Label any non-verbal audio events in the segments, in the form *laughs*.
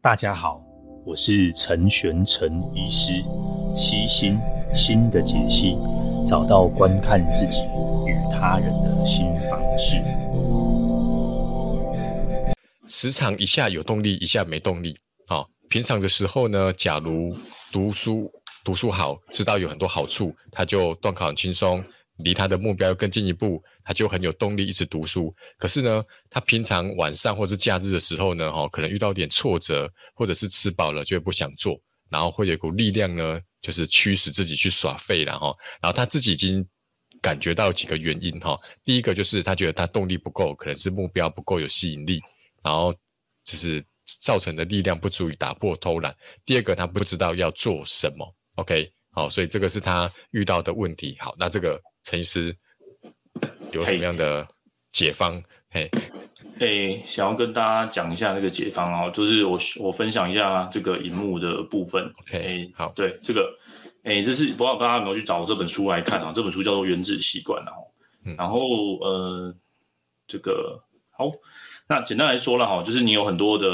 大家好，我是陈玄陈医师，悉心心的解析，找到观看自己与他人的新方式。时常一下有动力，一下没动力。好、平常的时候呢，假如读书读书好，知道有很多好处，他就段考很轻松。离他的目标更进一步，他就很有动力一直读书。可是呢，他平常晚上或是假日的时候呢，哈，可能遇到点挫折，或者是吃饱了就不想做，然后会有一股力量呢，就是驱使自己去耍废了哈。然后他自己已经感觉到几个原因哈。第一个就是他觉得他动力不够，可能是目标不够有吸引力，然后就是造成的力量不足以打破偷懒。第二个，他不知道要做什么。OK，好，所以这个是他遇到的问题。好，那这个。陈医师有什么样的解方？嘿，嘿，想要跟大家讲一下那个解方哦，就是我我分享一下这个荧幕的部分。OK，好，对这个，哎，这是不知道大家有没有去找这本书来看啊？这本书叫做《原子习惯》啊。然后呃，这个好，那简单来说了哈，就是你有很多的。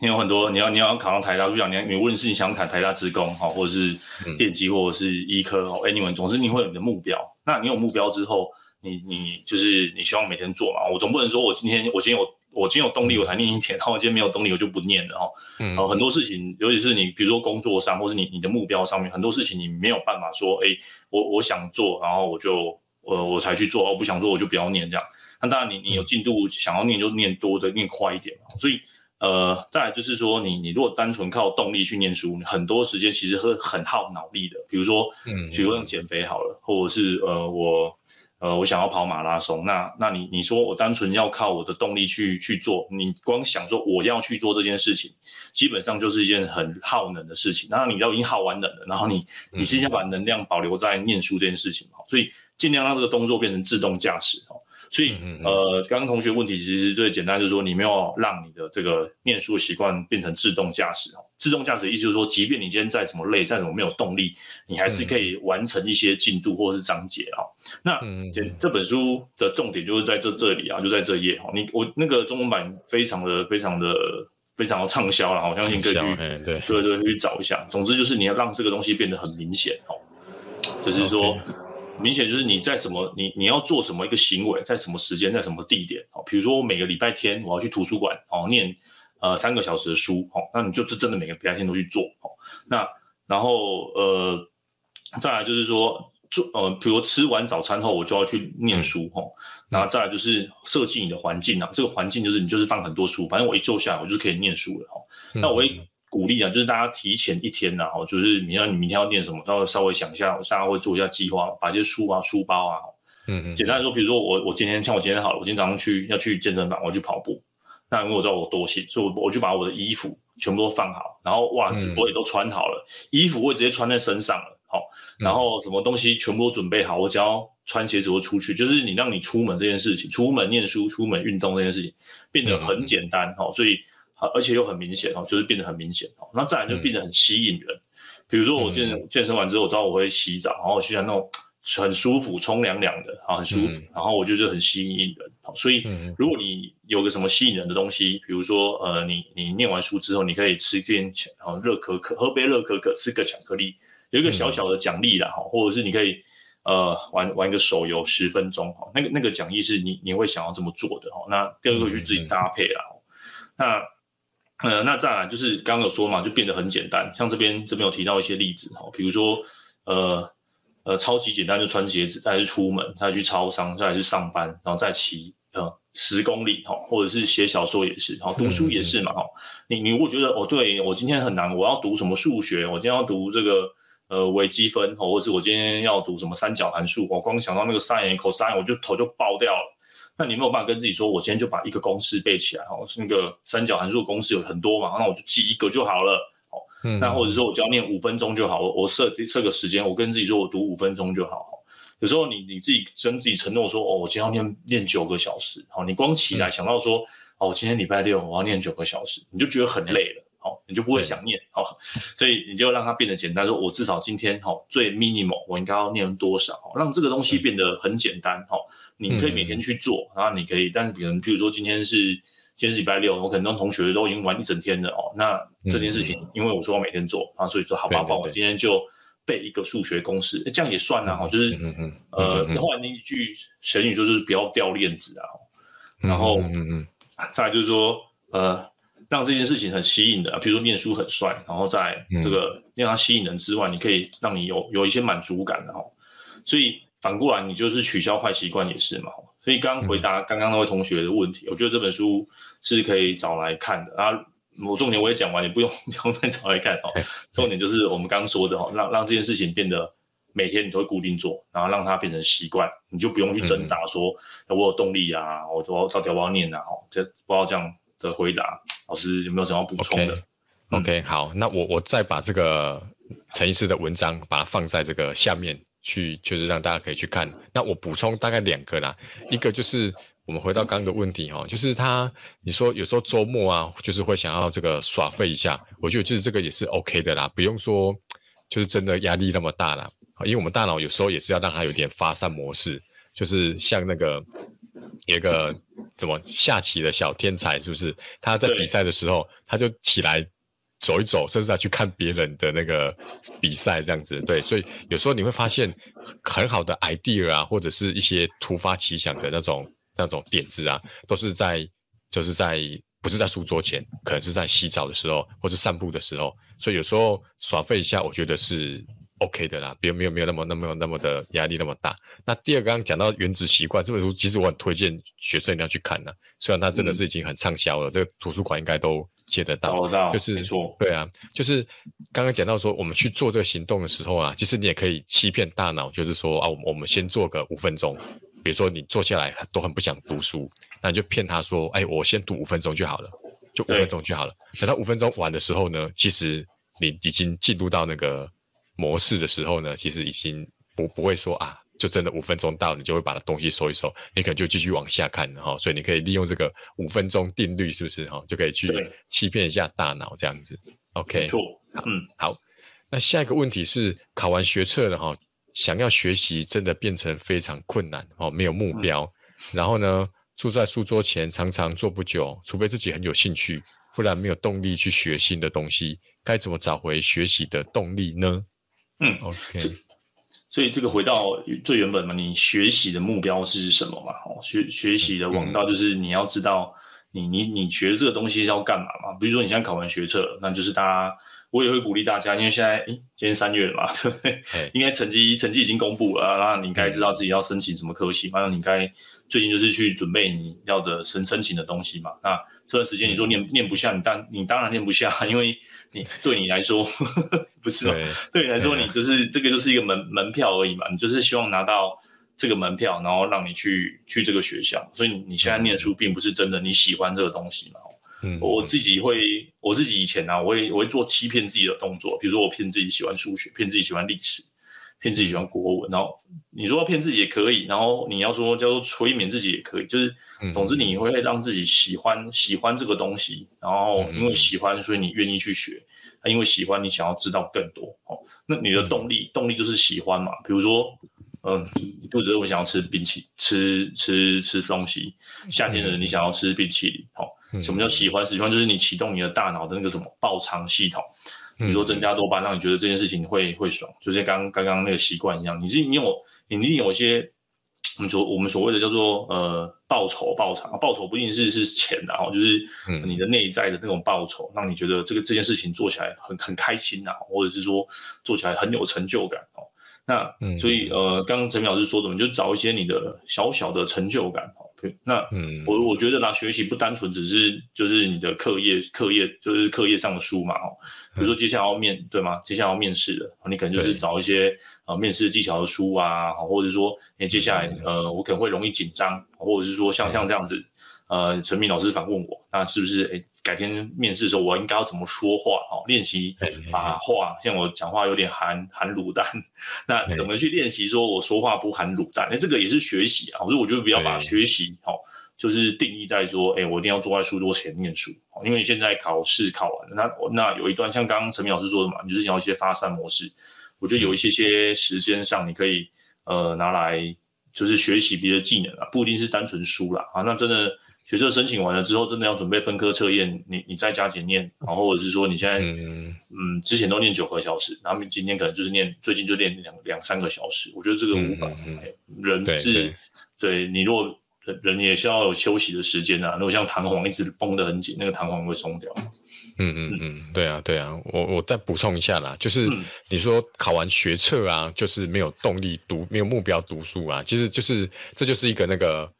你有很多，你要你要考上台大，就讲你你无论是你想考台大职工哈，或者是电机，或者是医科哦，anyway，总之你会有你的目标。那你有目标之后，你你就是你希望每天做嘛。我总不能说我今天我今天有我今天有动力我才念一天，然后我今天没有动力我就不念了哈。嗯。很多事情，尤其是你比如说工作上，或是你你的目标上面，很多事情你没有办法说，哎，我我想做，然后我就呃我才去做，我不想做我就不要念这样。那当然你你有进度想要念就念多的念快一点嘛。所以。呃，再来就是说你，你你如果单纯靠动力去念书，很多时间其实是很耗脑力的。比如说，嗯，比如说用减肥好了，或者是呃，我呃，我想要跑马拉松，那那你你说我单纯要靠我的动力去去做，你光想说我要去做这件事情，基本上就是一件很耗能的事情。然后你要已经耗完能了，然后你你是要把能量保留在念书这件事情嘛？所以尽量让这个动作变成自动驾驶哦。所以，呃，刚刚同学问题其实最简单，就是说你没有让你的这个念书的习惯变成自动驾驶哦。自动驾驶的意思就是说，即便你今天再怎么累，再怎么没有动力，你还是可以完成一些进度或者是章节啊。那这这本书的重点就是在这这里啊，就在这页哈。你我那个中文版非常的非常的非常的畅销了，我相信可以去对对对去找一下。总之就是你要让这个东西变得很明显哦，就是说。明显就是你在什么，你你要做什么一个行为，在什么时间，在什么地点哦。比如说我每个礼拜天我要去图书馆哦，念呃三个小时的书哦，那你就是真的每个礼拜天都去做哦。那然后呃，再来就是说做呃，比如吃完早餐后我就要去念书哦。然后再来就是设计你的环境啊，这个环境就是你就是放很多书，反正我一坐下来我就是可以念书了哦。那我会。鼓励啊，就是大家提前一天然后就是你要你明天要念什么，要稍微想一下，大家会做一下计划，把一些书啊、书包啊，嗯嗯，简单来说，比如说我我今天像我今天好了，我今天早上去要去健身房，我要去跑步，那因为我知道我多心，所以我我就把我的衣服全部都放好，然后袜子我也都穿好了，嗯、衣服我也直接穿在身上了，好，然后什么东西全部都准备好，我只要穿鞋子我出去，就是你让你出门这件事情，出门念书、出门运动这件事情变得很简单，好、嗯，所以。而且又很明显哦，就是变得很明显哦。那再来就变得很吸引人。嗯、比如说我健、嗯、健身完之后，我知道我会洗澡，然后我喜欢那种很舒服、冲凉凉的啊，很舒服。嗯、然后我就是很吸引人。所以如果你有个什么吸引人的东西，比如说呃，你你念完书之后，你可以吃点啊热可可，喝杯热可可，吃个巧克力，有一个小小的奖励啦哈，或者是你可以呃玩玩一个手游十分钟哈，那个那个奖励是你你会想要这么做的哈。那第二个去自己搭配啦，嗯、那。呃，那再来就是刚刚有说嘛，就变得很简单。像这边这边有提到一些例子哈，比如说呃呃超级简单，就穿鞋子，再是出门，再去超商，再去上班，然后再骑呃十公里哈，或者是写小说也是，好读书也是嘛哈。你你如果觉得哦，对我今天很难，我要读什么数学，我今天要读这个呃微积分，或者是我今天要读什么三角函数，我光想到那个 sin cos，我就头就爆掉了。那你没有办法跟自己说，我今天就把一个公式背起来哦，那个三角函数的公式有很多嘛，那我就记一个就好了哦。嗯，那或者说我只要念五分钟就好，我我设设个时间，我跟自己说我读五分钟就好。有时候你你自己跟自己承诺说，哦，我今天要念念九个小时，好，你光起来想到说，哦，我今天礼拜六我要念九个小时，你就觉得很累了，好，你就不会想念，好，所以你就让它变得简单，说我至少今天好最 minimal 我应该要念多少，让这个东西变得很简单，哦。你可以每天去做，然后你可以，但是比如，譬如说今天是今天是礼拜六，我可能跟同学都已经玩一整天了哦。那这件事情，嗯、因为我说我每天做然啊，所以说好吧，帮我今天就背一个数学公式，这样也算啊。哈，就是嗯嗯呃，后来那一句成语就是不要掉链子啊。然后嗯嗯，再来就是说呃，让这件事情很吸引的，比如说念书很帅，然后在这个让它吸引人之外，你可以让你有有一些满足感的哈。所以反过来，你就是取消坏习惯也是嘛。所以刚回答刚刚那位同学的问题，我觉得这本书是可以找来看的啊。我重点我也讲完，你不用 *laughs* 不用再找来看哦。重点就是我们刚刚说的哈，让让这件事情变得每天你都会固定做，然后让它变成习惯，你就不用去挣扎说我有动力啊，我我到底要不要念啊？哦，这不知道这样的回答，老师有没有什么要补充的？OK，好，那我我再把这个陈医师的文章把它放在这个下面。去就是让大家可以去看。那我补充大概两个啦，一个就是我们回到刚刚的问题哈，就是他你说有时候周末啊，就是会想要这个耍废一下，我觉得就是这个也是 OK 的啦，不用说就是真的压力那么大啦。因为我们大脑有时候也是要让它有点发散模式，就是像那个有一个什么下棋的小天才，是不是？他在比赛的时候他就起来。走一走，甚至要去看别人的那个比赛，这样子，对，所以有时候你会发现很好的 idea 啊，或者是一些突发奇想的那种那种点子啊，都是在就是在不是在书桌前，可能是在洗澡的时候，或是散步的时候，所以有时候耍废一下，我觉得是 OK 的啦，没有没有没有那么那么那么的压力那么大。那第二个刚刚讲到原子习惯这本书，其实我很推荐学生一定要去看的，虽然它真的是已经很畅销了，嗯、这个图书馆应该都。借得到，找得到，就是对啊，就是刚刚讲到说，我们去做这个行动的时候啊，其实你也可以欺骗大脑，就是说啊，我们我们先做个五分钟，比如说你坐下来都很不想读书，那你就骗他说，哎，我先读五分钟就好了，就五分钟就好了。等到五分钟完的时候呢，其实你已经进入到那个模式的时候呢，其实已经不不会说啊。就真的五分钟到，你就会把它东西收一收，你可能就继续往下看哈，所以你可以利用这个五分钟定律，是不是哈，就可以去欺骗一下大脑这样子。OK，错，嗯，好。那下一个问题是，考完学测了哈，想要学习真的变成非常困难哦，没有目标，嗯、然后呢，坐在书桌前常常坐不久，除非自己很有兴趣，不然没有动力去学新的东西，该怎么找回学习的动力呢？嗯，OK。所以这个回到最原本嘛，你学习的目标是什么嘛？哦，学学习的王道就是你要知道你你你学这个东西是要干嘛嘛？比如说你现在考完学测，那就是大家，我也会鼓励大家，因为现在诶今天三月了嘛，*laughs* 对不对？应该成绩成绩已经公布了，那你该知道自己要申请什么科系，那你该最近就是去准备你要的申申请的东西嘛。那这段时间你说念念不下，你当你当然念不下，因为你对你来说 *laughs* 不是对，对你来说你就是这个就是一个门门票而已嘛，你就是希望拿到这个门票，然后让你去去这个学校，所以你现在念书并不是真的你喜欢这个东西嘛。嗯，我自己会我自己以前呢、啊，我会我会做欺骗自己的动作，比如说我骗自己喜欢数学，骗自己喜欢历史。骗自己喜欢国文，然后你说要骗自己也可以，然后你要说叫做催眠自己也可以，就是总之你会让自己喜欢喜欢这个东西，然后因为喜欢，所以你愿意去学，因为喜欢你想要知道更多哦。那你的动力动力就是喜欢嘛，比如说嗯，你肚子饿，我想要吃冰淇淋，吃吃吃东西，夏天的人你想要吃冰淇淋，哦，什么叫喜欢？喜欢就是你启动你的大脑的那个什么报偿系统。比如说增加多巴，让你觉得这件事情会会爽，就像刚刚刚那个习惯一样。你是你有你一定有一些我们所我们所谓的叫做呃报酬报偿，报酬不一定是是钱的哈，就是你的内在的那种报酬，让你觉得这个这件事情做起来很很开心呐，或者是说做起来很有成就感哦。那所以呃，刚刚陈明老师说的，你就找一些你的小小的成就感哦。那嗯，我我觉得啦，学习不单纯只是就是你的课业课业就是课业上的书嘛哦，比如说接下来要面对吗？接下来要面试了，你可能就是找一些呃面试技巧的书啊，或者说你接下来呃我可能会容易紧张，或者是说像像这样子，呃陈明老师反问我，那是不是诶改天面试的时候我应该要怎么说话哦？练习把话像我讲话有点含含卤蛋，那怎么去练习说我说话不含卤蛋？那这个也是学习啊，所以我觉得不要把学习哦。就是定义在说，哎、欸，我一定要坐在书桌前念书，因为现在考试考完了，那那有一段像刚刚陈明老师说的嘛，你就是你要一些发散模式，我觉得有一些些时间上你可以呃拿来就是学习别的技能啊，不一定是单纯书啦啊，那真的学测申请完了之后，真的要准备分科测验，你你再加减念，然后或者是说你现在嗯，嗯之前都念九个小时，然后今天可能就是念最近就念两两三个小时，我觉得这个无法，嗯嗯嗯、人是，对你如果。人也需要有休息的时间啊！如果像弹簧一直绷得很紧，那个弹簧会松掉。嗯嗯嗯，对啊对啊，我我再补充一下啦，就是你说考完学测啊，就是没有动力读，没有目标读书啊，其实就是这就是一个那个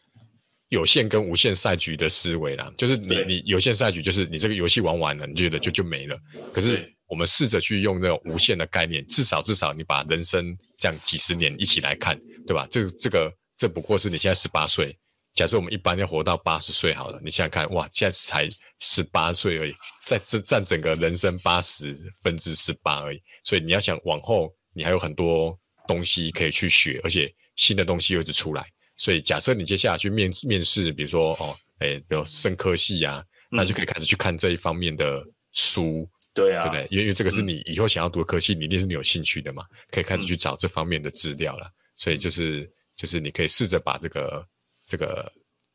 有限跟无限赛局的思维啦。就是你你有限赛局，就是你这个游戏玩完了，你觉得就就没了。可是我们试着去用那种无限的概念，至少至少你把人生这样几十年一起来看，对吧？这这个这不过是你现在十八岁。假设我们一般要活到八十岁好了，你想想看，哇，现在才十八岁而已，在这占整个人生八十分之十八而已，所以你要想往后，你还有很多东西可以去学，而且新的东西又一直出来。所以假设你接下来去面面试，比如说哦，哎，比如生科系啊，那就可以开始去看这一方面的书，对啊，对不对？因为因为这个是你以后想要读的科系，你一定是你有兴趣的嘛，可以开始去找这方面的资料了。所以就是就是你可以试着把这个。这个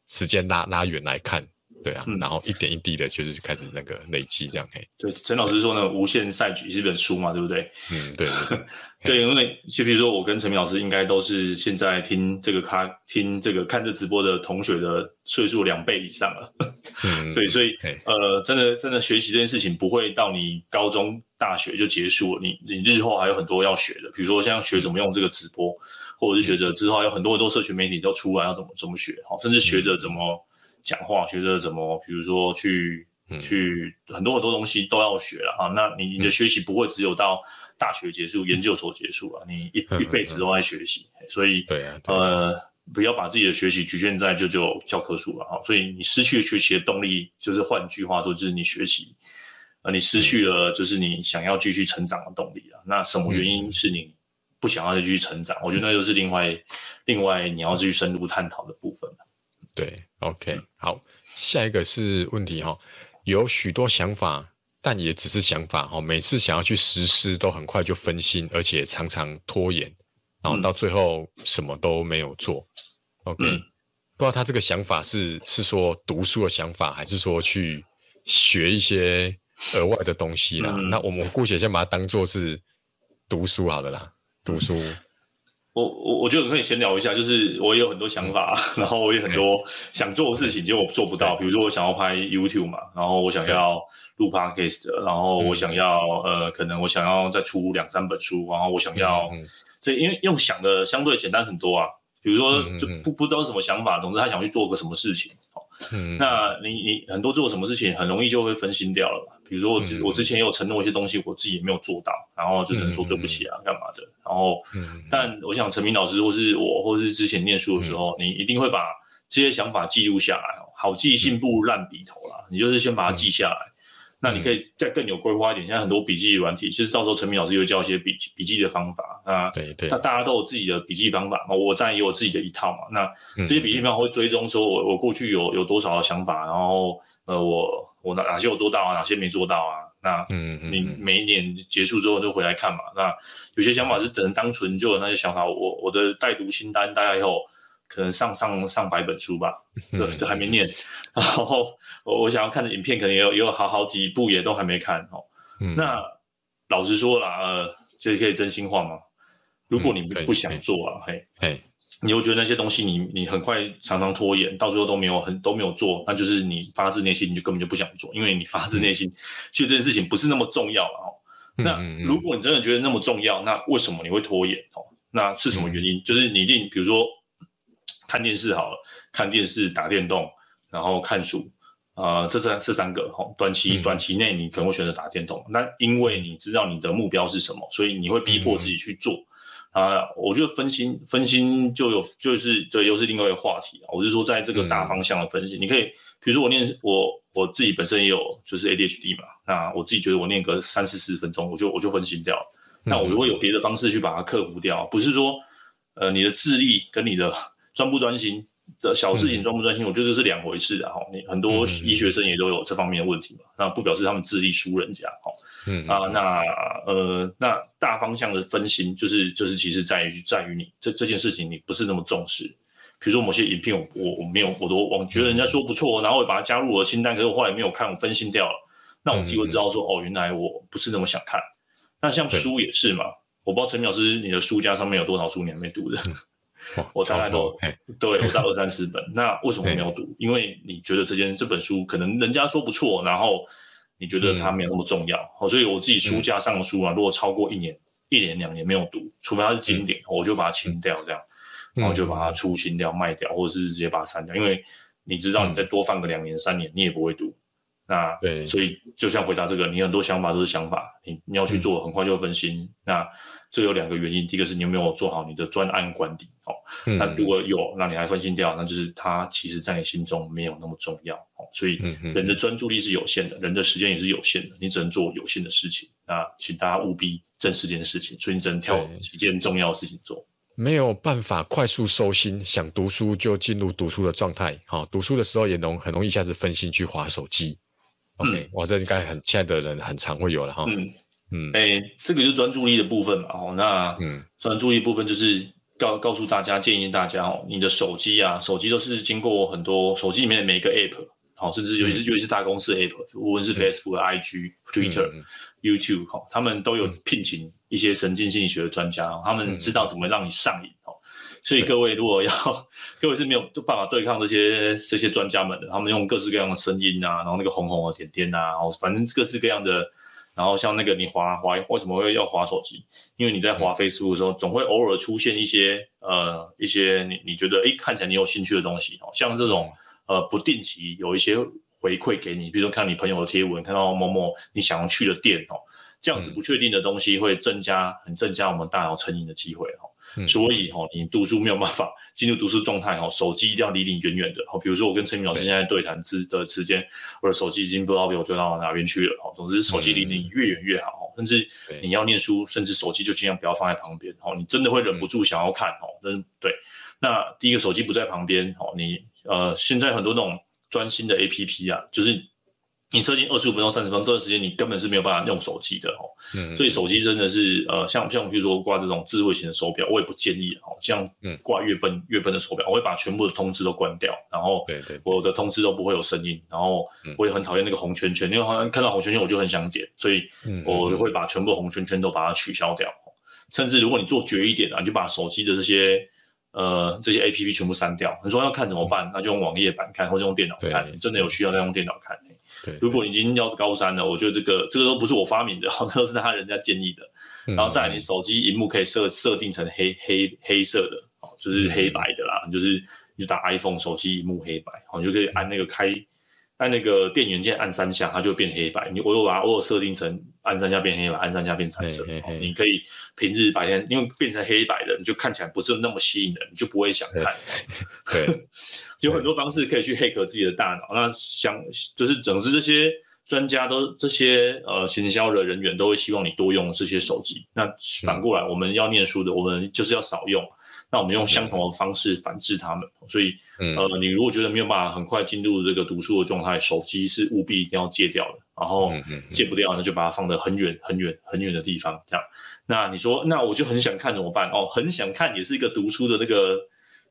时间拉拉远来看，对啊、嗯，然后一点一滴的，就是开始那个累积这样。嘿，对，陈老师说呢，《无限赛局》是本书嘛，对不对？嗯，对对 *laughs* 对。因为就比如说，我跟陈明老师应该都是现在听这个咖听这个看这直播的同学的岁数两倍以上了。*laughs* 嗯，所以所以呃，真的真的学习这件事情不会到你高中大学就结束了，你你日后还有很多要学的，比如说像学怎么用这个直播。或者是学着之后，有很多很多社群媒体都出来，要怎么怎么学，好甚至学着怎么讲话，学着怎么，比如说去去很多很多东西都要学了啊。那你你的学习不会只有到大学结束、研究所结束了，你一一辈子都在学习。所以，对啊，呃，不要把自己的学习局限在就只有教科书了哈。所以你失去了学习的动力，就是换句话说，就是你学习，啊，你失去了就是你想要继续成长的动力了。那什么原因是你？不想要再继续成长，我觉得那就是另外另外你要继续深入探讨的部分。对，OK，好，下一个是问题哈，有许多想法，但也只是想法哈，每次想要去实施都很快就分心，而且常常拖延，然后到最后什么都没有做。嗯、OK，不知道他这个想法是是说读书的想法，还是说去学一些额外的东西啦？嗯、那我们姑且先把它当做是读书好了啦。读书，我我我觉得可以闲聊一下，就是我也有很多想法，*laughs* 然后我也很多想做的事情，结果我做不到。比如说我想要拍 YouTube 嘛，然后我想要录 Podcast，然后我想要呃，可能我想要再出两三本书，然后我想要，所以因为用想的相对简单很多啊。比如说就不不知道什么想法，总之他想去做个什么事情，嗯，那你你很多做什么事情，很容易就会分心掉了嘛。比如说我之、嗯、我之前有承诺一些东西，我自己也没有做到，然后就只能说对不起啊，干、嗯、嘛的。然后，嗯、但我想陈明老师或是我，或是之前念书的时候、嗯，你一定会把这些想法记录下来。好记性不如烂笔头啦、嗯，你就是先把它记下来。嗯、那你可以再更有规划一点，现在很多笔记软体，其实到时候陈明老师又教一些笔笔记的方法啊。对对。那大家都有自己的笔记方法嘛，我当然也有自己的一套嘛。那这些笔记方法会追踪说我我过去有有多少的想法，然后呃我。我哪哪些我做到啊？哪些没做到啊？那嗯，你每一年结束之后就回来看嘛。那有些想法是等当纯就有那些想法，我我的待读清单大概以后可能上上上百本书吧，对，都还没念。*laughs* 然后我我想要看的影片可能也有也有好好几部也都还没看哦。那老实说啦，呃，这可以真心话吗？如果你不想做啊，嘿，嘿。你又觉得那些东西你你很快常常拖延，到最后都没有很都没有做，那就是你发自内心你就根本就不想做，因为你发自内心觉得这件事情不是那么重要了哦。那如果你真的觉得那么重要，那为什么你会拖延哦？那是什么原因？就是你一定比如说看电视好了，看电视、打电动，然后看书，呃，这三这三个哦，短期短期内你可能会选择打电动，那因为你知道你的目标是什么，所以你会逼迫自己去做。啊，我觉得分心分心就有就是对，又是另外一个话题啊。我是说，在这个大方向的分析，嗯、你可以，比如说我念我我自己本身也有就是 ADHD 嘛，那我自己觉得我念个三四十分钟，我就我就分心掉了。那我如果有别的方式去把它克服掉，不是说呃你的智力跟你的专不专心的小事情专不专心，我觉得这是两回事啊。你很多医学生也都有这方面的问题嘛，那不表示他们智力输人家哈。嗯啊，那呃，那大方向的分心，就是就是，其实在于在于你这这件事情，你不是那么重视，比如说某些影片我我我没有，我都我觉得人家说不错，然后我把它加入我的清单，可是我后来没有看，我分心掉了。那我自己会知道说，哦，原来我不是那么想看。那像书也是嘛，我不知道陈老师你的书架上面有多少书你还没读的？我大概都对，我在二三十本。那为什么没有读？因为你觉得这件这本书可能人家说不错，然后你觉得它没有那么重要。所以我自己书架上的书啊，如果超过一年、一年两年没有读，除非它是经典，我就把它清掉，这样，然后就把它出清掉、卖掉，或者是直接把它删掉。因为你知道，你再多放个两年、三年，你也不会读。那对，所以就像回答这个，你很多想法都是想法，你你要去做，很快就会分心。嗯、那这有两个原因，第一个是你有没有做好你的专案管理哦。嗯、那如果有，那你还分心掉，那就是它其实在你心中没有那么重要哦。所以人的专注力是有限的，人的时间也是有限的，你只能做有限的事情。那请大家务必正视这件事情，所以你只能挑几件重要的事情做。没有办法快速收心，想读书就进入读书的状态。好、哦，读书的时候也容很容易一下子分心去划手机。OK，哇，这应该很现在的人很常会有了哈。嗯。嗯，哎、欸，这个就是专注力的部分嘛。哦，那嗯，专注力部分就是告告诉大家，建议大家哦，你的手机啊，手机都是经过很多手机里面的每一个 App，好，甚至尤其是、嗯、尤其是大公司的 App，无论是 Facebook、嗯、IG、Twitter、嗯、YouTube，哈，他们都有聘请一些神经心理学的专家，他们知道怎么让你上瘾。所以各位如果要，*laughs* 各位是没有办法对抗这些这些专家们的，他们用各式各样的声音啊，然后那个红红的点点啊，然后反正各式各样的，然后像那个你滑滑为什么会要滑手机？因为你在滑 Facebook 的时候，总会偶尔出现一些呃一些你你觉得诶看起来你有兴趣的东西哦，像这种呃不定期有一些回馈给你，比如说看你朋友的贴文，看到某某你想要去的店哦，这样子不确定的东西会增加很增加我们大脑成瘾的机会哦。所以哈，你读书没有办法 *laughs* 进入读书状态哈，手机一定要离你远远的。比如说我跟陈明老师现在对谈之的时间，我的手机已经不知道被我丢到哪边去了哈。总之，手机离你越远越好。甚至你要念书，甚至手机就尽量不要放在旁边哦。你真的会忍不住想要看哈。嗯，对。那第一个手机不在旁边哦，你呃，现在很多那种专心的 APP 啊，就是。你设定二十五分钟、三十分钟这段时间，你根本是没有办法用手机的哦。嗯，所以手机真的是呃，像像比如说挂这种智慧型的手表，我也不建议哦。像挂月奔月奔的手表，我会把全部的通知都关掉，然后对对，我的通知都不会有声音，然后我也很讨厌那个红圈圈，因为好像看到红圈圈我就很想点，所以我会把全部红圈圈都把它取消掉。甚至如果你做绝一点啊，你就把手机的这些呃这些 APP 全部删掉。你说要看怎么办？那就用网页版看，或者用电脑看。真的有需要再用电脑看。对，如果你已经要高三了，我觉得这个这个都不是我发明的，*laughs* 好，都是他人家建议的。然后再来，你手机荧幕可以设设定成黑黑黑色的，哦，就是黑白的啦，就是你就打 iPhone 手机荧幕黑白，哦，你就可以按那个开。按那个电源键按三下，它就会变黑白。你我有把它偶尔设定成按三下变黑白，按三下变彩色。嘿嘿嘿，你可以平日白天，因为变成黑白的，你就看起来不是那么吸引人，你就不会想看。对，*laughs* 有很多方式可以去黑客自己的大脑。那想就是，总之这些专家都这些呃行销的人员都会希望你多用这些手机。那反过来，我们要念书的，我们就是要少用。那我们用相同的方式反制他们，所以，呃，你如果觉得没有办法很快进入这个读书的状态，手机是务必一定要戒掉的。然后戒不掉，那就把它放得很远、很远、很远的地方。这样，那你说，那我就很想看怎么办？哦，很想看也是一个读书的那个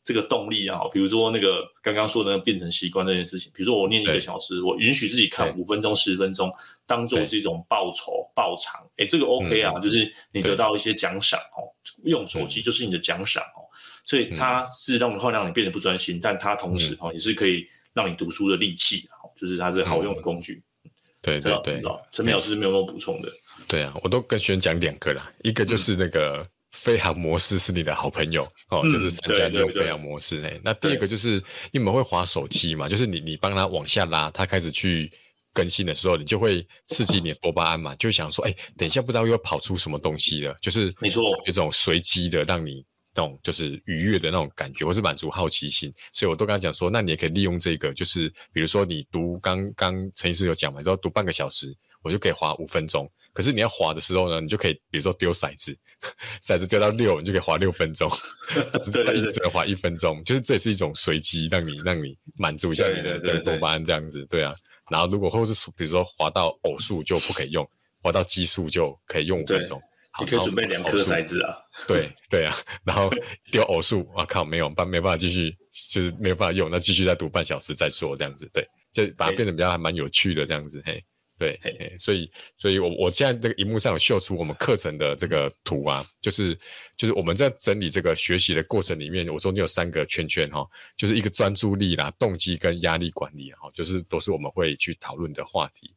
这个动力啊。比如说那个刚刚说的那个变成习惯这件事情，比如说我念一个小时，我允许自己看五分钟、十分钟，当做是一种报酬、报偿。哎，这个 OK 啊，就是你得到一些奖赏哦。用手机就是你的奖赏哦。所以它是让会让你变得不专心，嗯、但它同时哈也是可以让你读书的利器，就是它是好用的工具。嗯、对对对，陈明老师没有那么补充的。对啊，我都跟学员讲两个啦，一个就是那个飞航模式是你的好朋友哦，嗯、就是三家就用飞航模式。哎，那第二个就是因为我们会滑手机嘛，就是你你帮他往下拉，他开始去更新的时候，你就会刺激你的多巴胺嘛，就想说，哎，等一下不知道又要跑出什么东西了，就是没错，有这种随机的让你。那种就是愉悦的那种感觉，或是满足好奇心，所以我都跟他讲说，那你也可以利用这个，就是比如说你读刚刚陈医师有讲嘛，你要读半个小时，我就可以滑五分钟。可是你要滑的时候呢，你就可以比如说丢骰子，*laughs* 骰子丢到六，你就可以滑六分钟，*laughs* 对，一直只能滑一分钟，就是这也是一种随机，让你让你满足一下你的的多巴胺这样子，对啊。然后如果或是比如说滑到偶数就不可以用，滑到奇数就可以用五分钟。你可以准备两颗骰子啊。对对啊，然后丢偶数，我靠，没有办没办法继续，就是没有办法用，那继续再读半小时再说这样子，对，就把它变得比较还蛮有趣的这样子，嘿。对，嘿嘿，所以，所以我我现在这个荧幕上有秀出我们课程的这个图啊，就是就是我们在整理这个学习的过程里面，我中间有三个圈圈哈，就是一个专注力啦、动机跟压力管理哈，就是都是我们会去讨论的话题。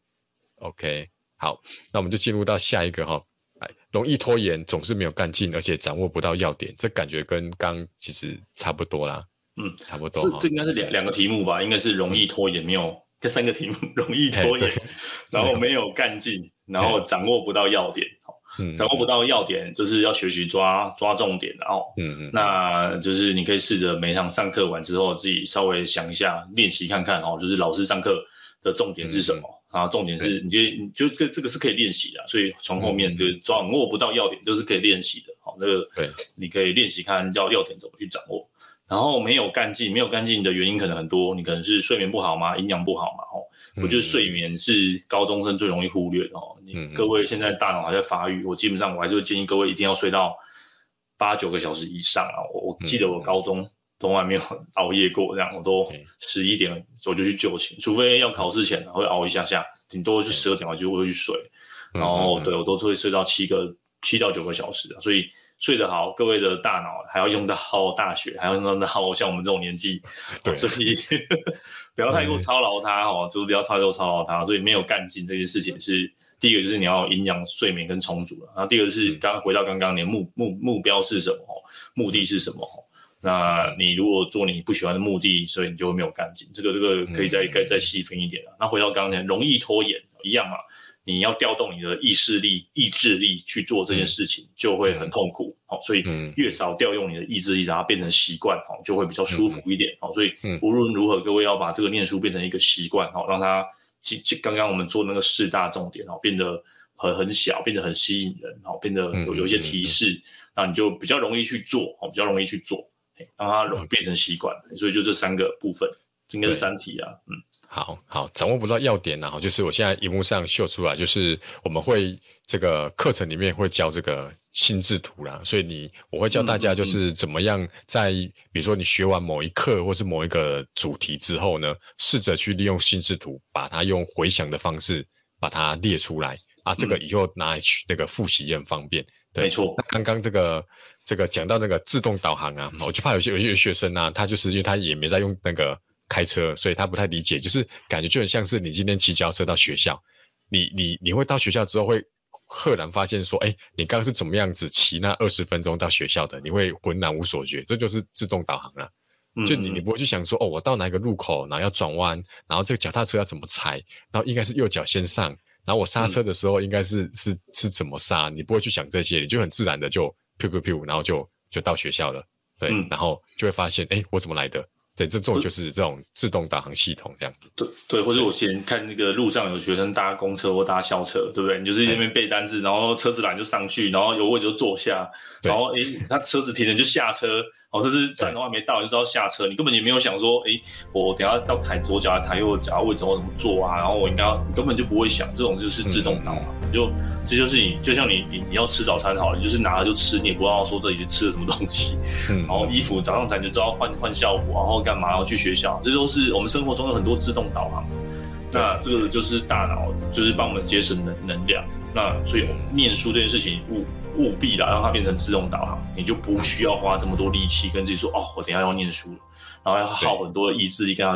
OK，好，那我们就进入到下一个哈，哎，容易拖延，总是没有干劲，而且掌握不到要点，这感觉跟刚其实差不多啦，嗯，差不多。这这应该是两两个题目吧？应该是容易拖延，没有。这三个题目容易拖延，*laughs* 然后没有干劲，然后掌握不到要点。嗯，掌握不到要点，就是要学习抓抓重点。然后，嗯嗯，那就是你可以试着每堂上课完之后，自己稍微想一下，练习看看哦。就是老师上课的重点是什么？然后重点是，你就你就这个这个是可以练习的。所以从后面就是掌握不到要点，就是可以练习的。好，那个对，你可以练习看叫要点怎么去掌握。然后没有干劲，没有干劲的原因可能很多，你可能是睡眠不好嘛？营养不好嘛？哦，我觉得睡眠是高中生最容易忽略的哦。你各位现在大脑还在发育，我基本上我还是会建议各位一定要睡到八九个小时以上啊。我我记得我高中从来没有熬夜过，这样我都十一点我就去就寝，除非要考试前会熬一下下，顶多是十二点我就会去睡。然后对我都会睡到七个七到九个小时啊，所以。睡得好，各位的大脑还要用到大学，还要用到像我们这种年纪，*laughs* 对，所以 *laughs* 不要太过操劳它哦，就是不要太过操劳它。所以没有干劲这件事情是第一个，就是你要营养、睡眠跟充足了。然后第二个是刚刚回到刚刚，你的目目目标是什么？目的是什么？那你如果做你不喜欢的目的，所以你就会没有干劲。这个这个可以再再再细分一点了。那回到刚才，容易拖延一样嘛。你要调动你的意识力、意志力去做这件事情，就会很痛苦。好、嗯，所以越少调用你的意志力，然后变成习惯，好，就会比较舒服一点。好，所以无论如何，各位要把这个念书变成一个习惯，好，让它刚刚我们做那个四大重点，好，变得很很小，变得很吸引人，好，变得有有一些提示，那你就比较容易去做，好，比较容易去做，让它变成习惯。所以就这三个部分，应该是三题啊，嗯。好好掌握不到要点，然后就是我现在荧幕上秀出来，就是我们会这个课程里面会教这个心智图啦，所以你我会教大家就是怎么样在比如说你学完某一课或是某一个主题之后呢，试着去利用心智图，把它用回想的方式把它列出来啊，这个以后拿来去那个复习也很方便。对，没错。那刚刚这个这个讲到那个自动导航啊，我就怕有些有些学生啊，他就是因为他也没在用那个。开车，所以他不太理解，就是感觉就很像是你今天骑脚车到学校，你你你会到学校之后会赫然发现说，哎，你刚刚是怎么样子骑那二十分钟到学校的？你会浑然无所觉，这就是自动导航了。就你你不会去想说，哦，我到哪个路口，然后要转弯，然后这个脚踏车要怎么踩，然后应该是右脚先上，然后我刹车的时候应该是、嗯、是是，是怎么刹，你不会去想这些，你就很自然的就噗噗噗，然后就就到学校了，对，嗯、然后就会发现，哎，我怎么来的？对，这种就是这种自动导航系统这样子。对对，或者我前看那个路上有学生搭公车或搭校车，对不对？你就是那边背单字，然后车子来就上去，然后有位置就坐下，然后诶，他车子停了就下车。哦，这是站都还没到，你就知道下车，你根本也没有想说，哎，我等下要抬左脚还抬右脚，位置我怎么做啊？然后我应该要，你根本就不会想，这种就是自动导航。嗯、就这就是你，就像你你你要吃早餐好了，你就是拿了就吃，你也不知道说这里是吃了什么东西。嗯，然后衣服早上起来就知道换换校服，然后干嘛然后去学校，这都是我们生活中有很多自动导航。那这个就是大脑，就是帮我们节省能能量。那所以，我们念书这件事情务务必啦，让它变成自动导航，你就不需要花这么多力气跟自己说，哦，我等一下要念书了，然后要耗很多的意志力跟他